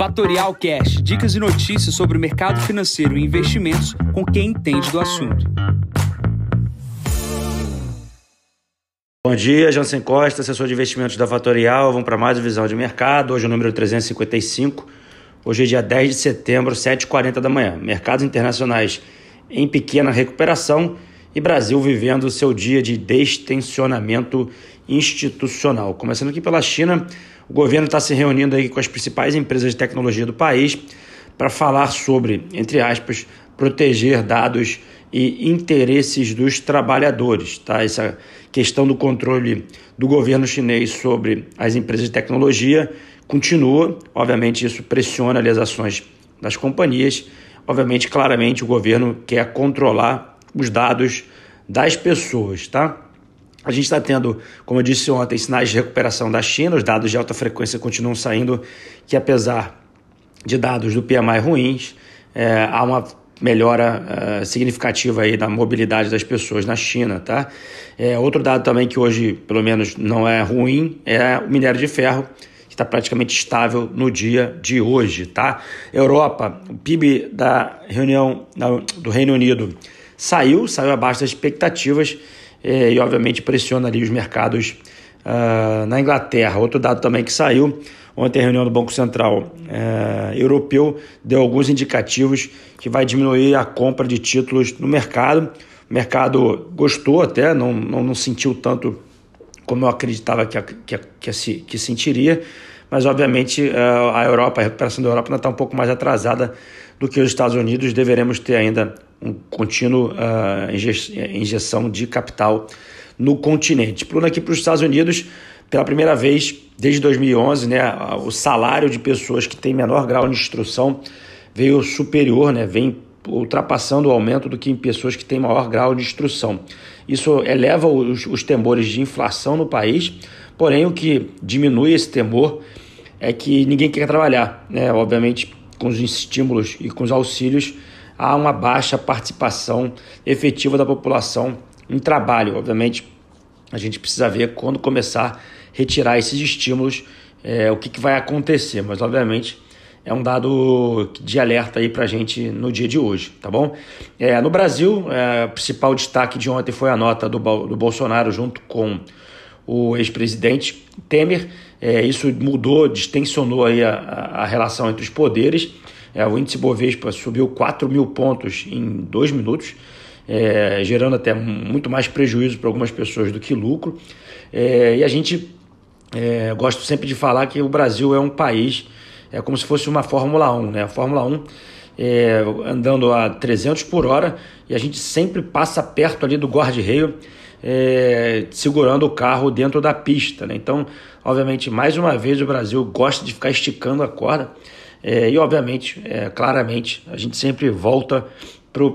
Fatorial Cash, dicas e notícias sobre o mercado financeiro e investimentos com quem entende do assunto. Bom dia, Jansen Costa, assessor de investimentos da Fatorial. Vamos para mais visão de mercado. Hoje é o número 355. Hoje é dia 10 de setembro, 7h40 da manhã. Mercados internacionais em pequena recuperação e Brasil vivendo seu dia de destensionamento institucional. Começando aqui pela China, o governo está se reunindo aí com as principais empresas de tecnologia do país para falar sobre, entre aspas, proteger dados e interesses dos trabalhadores. Tá? Essa questão do controle do governo chinês sobre as empresas de tecnologia continua. Obviamente, isso pressiona as ações das companhias. Obviamente, claramente, o governo quer controlar os dados das pessoas. Tá? A gente está tendo, como eu disse ontem, sinais de recuperação da China, os dados de alta frequência continuam saindo, que apesar de dados do PMI ruins, é, há uma melhora uh, significativa aí da mobilidade das pessoas na China, tá? É, outro dado também que hoje, pelo menos, não é ruim é o minério de ferro, que está praticamente estável no dia de hoje, tá? Europa, o PIB da reunião do Reino Unido saiu, saiu abaixo das expectativas, e obviamente pressiona ali os mercados uh, na Inglaterra. Outro dado também que saiu ontem a reunião do Banco Central uh, Europeu deu alguns indicativos que vai diminuir a compra de títulos no mercado. O mercado gostou até, não, não, não sentiu tanto como eu acreditava que, que, que, que, sentiria, mas obviamente uh, a Europa, a recuperação da Europa ainda está um pouco mais atrasada do que os Estados Unidos. Deveremos ter ainda um contínuo uh, injeção de capital no continente. Pulando aqui para os Estados Unidos, pela primeira vez desde 2011, né, o salário de pessoas que têm menor grau de instrução veio superior, né, vem ultrapassando o aumento do que em pessoas que têm maior grau de instrução. Isso eleva os, os temores de inflação no país, porém o que diminui esse temor é que ninguém quer trabalhar, né? Obviamente, com os estímulos e com os auxílios, há uma baixa participação efetiva da população em trabalho. Obviamente, a gente precisa ver quando começar a retirar esses estímulos, é, o que, que vai acontecer. Mas, obviamente, é um dado de alerta aí para a gente no dia de hoje, tá bom? É, no Brasil, é, o principal destaque de ontem foi a nota do, do Bolsonaro junto com o ex-presidente Temer. É, isso mudou, distensionou aí a, a relação entre os poderes. É, o índice Bovespa subiu 4 mil pontos em dois minutos, é, gerando até muito mais prejuízo para algumas pessoas do que lucro. É, e a gente é, sempre de falar que o Brasil é um país, é como se fosse uma Fórmula 1. Né? A Fórmula 1 é, andando a 300 por hora e a gente sempre passa perto ali do guarda-reio. É, segurando o carro dentro da pista. Né? Então, obviamente, mais uma vez o Brasil gosta de ficar esticando a corda é, e, obviamente, é, claramente, a gente sempre volta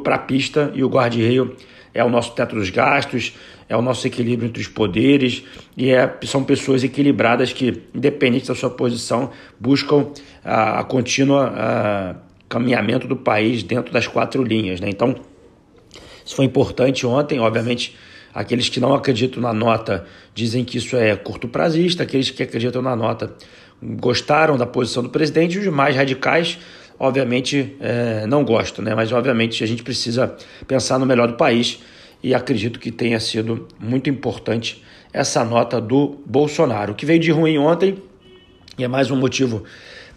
para a pista e o guarda-reio é o nosso teto dos gastos, é o nosso equilíbrio entre os poderes e é, são pessoas equilibradas que, independente da sua posição, buscam a, a contínua a, caminhamento do país dentro das quatro linhas. Né? Então, isso foi importante ontem, obviamente. Aqueles que não acreditam na nota dizem que isso é curto prazista, aqueles que acreditam na nota gostaram da posição do presidente, os mais radicais, obviamente, é, não gostam, né? mas obviamente a gente precisa pensar no melhor do país e acredito que tenha sido muito importante essa nota do Bolsonaro. O que veio de ruim ontem, e é mais um motivo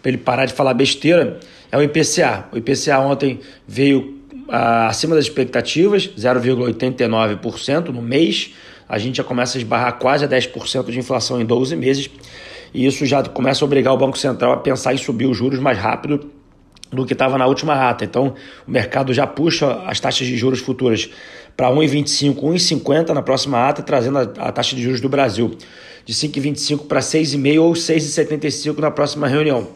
para ele parar de falar besteira, é o IPCA. O IPCA ontem veio ah, acima das expectativas, 0,89% no mês. A gente já começa a esbarrar quase a 10% de inflação em 12 meses e isso já começa a obrigar o Banco Central a pensar em subir os juros mais rápido do que estava na última rata. Então, o mercado já puxa as taxas de juros futuras para 1,25, 1,50 na próxima ata, trazendo a, a, taxa de juros do Brasil de 5,25 para 6,5 ou 6,75 na próxima reunião.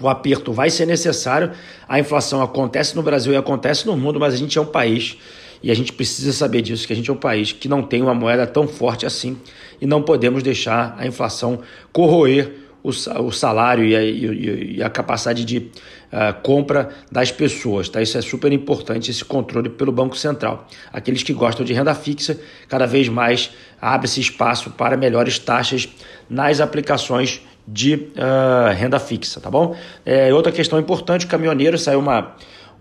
O aperto vai ser necessário, a inflação acontece no Brasil e acontece no mundo, mas a gente é um país e a gente precisa saber disso, que a gente é um país que não tem uma moeda tão forte assim e não podemos deixar a inflação corroer o, salário e a, e a capacidade de uh, compra das pessoas. Tá? Isso é super importante, esse controle pelo Banco Central. Aqueles que gostam de renda fixa, cada vez mais abre-se espaço para melhores taxas nas aplicações de uh, renda fixa, tá bom? É, outra questão importante, o caminhoneiro saiu uma,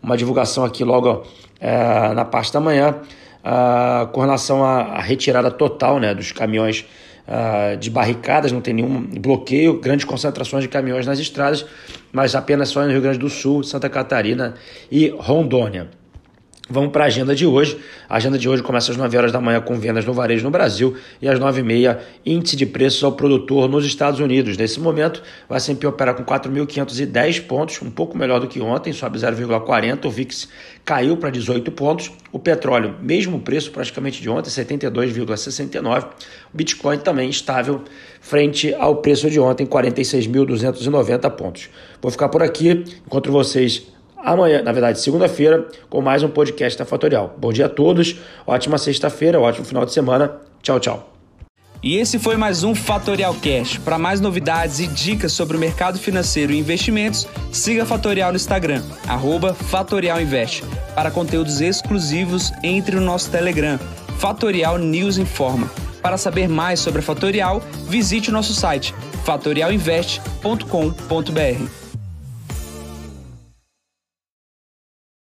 uma divulgação aqui logo uh, na parte da manhã uh, com relação à, retirada total né, dos caminhões uh, de barricadas, não tem nenhum bloqueio, grandes concentrações de caminhões nas estradas, mas apenas só no Rio Grande do Sul, Santa Catarina e Rondônia. Vamos para a agenda de hoje. A agenda de hoje começa às 9 horas da manhã com vendas no varejo no Brasil e às 9 e meia índice de preços ao produtor nos Estados Unidos. Nesse momento, vai sempre operar com 4.510 pontos, um pouco melhor do que ontem, sobe 0,40. O VIX caiu para 18 pontos. O petróleo, mesmo preço praticamente de ontem, 72,69. O Bitcoin também estável frente ao preço de ontem, 46.290 pontos. Vou ficar por aqui. Encontro vocês amanhã, na verdade, segunda-feira, com mais um podcast da Fatorial. Bom dia a todos, ótima sexta-feira, ótimo final de semana. Tchau, tchau. E esse foi mais um Fatorial Cash. Para mais novidades e dicas sobre o mercado financeiro e investimentos, siga a Fatorial no Instagram, arroba Fatorial Invest. Para conteúdos exclusivos, entre no nosso Telegram, Fatorial News Informa. Para saber mais sobre a Fatorial, visite o nosso site fatorialinvest.com.br.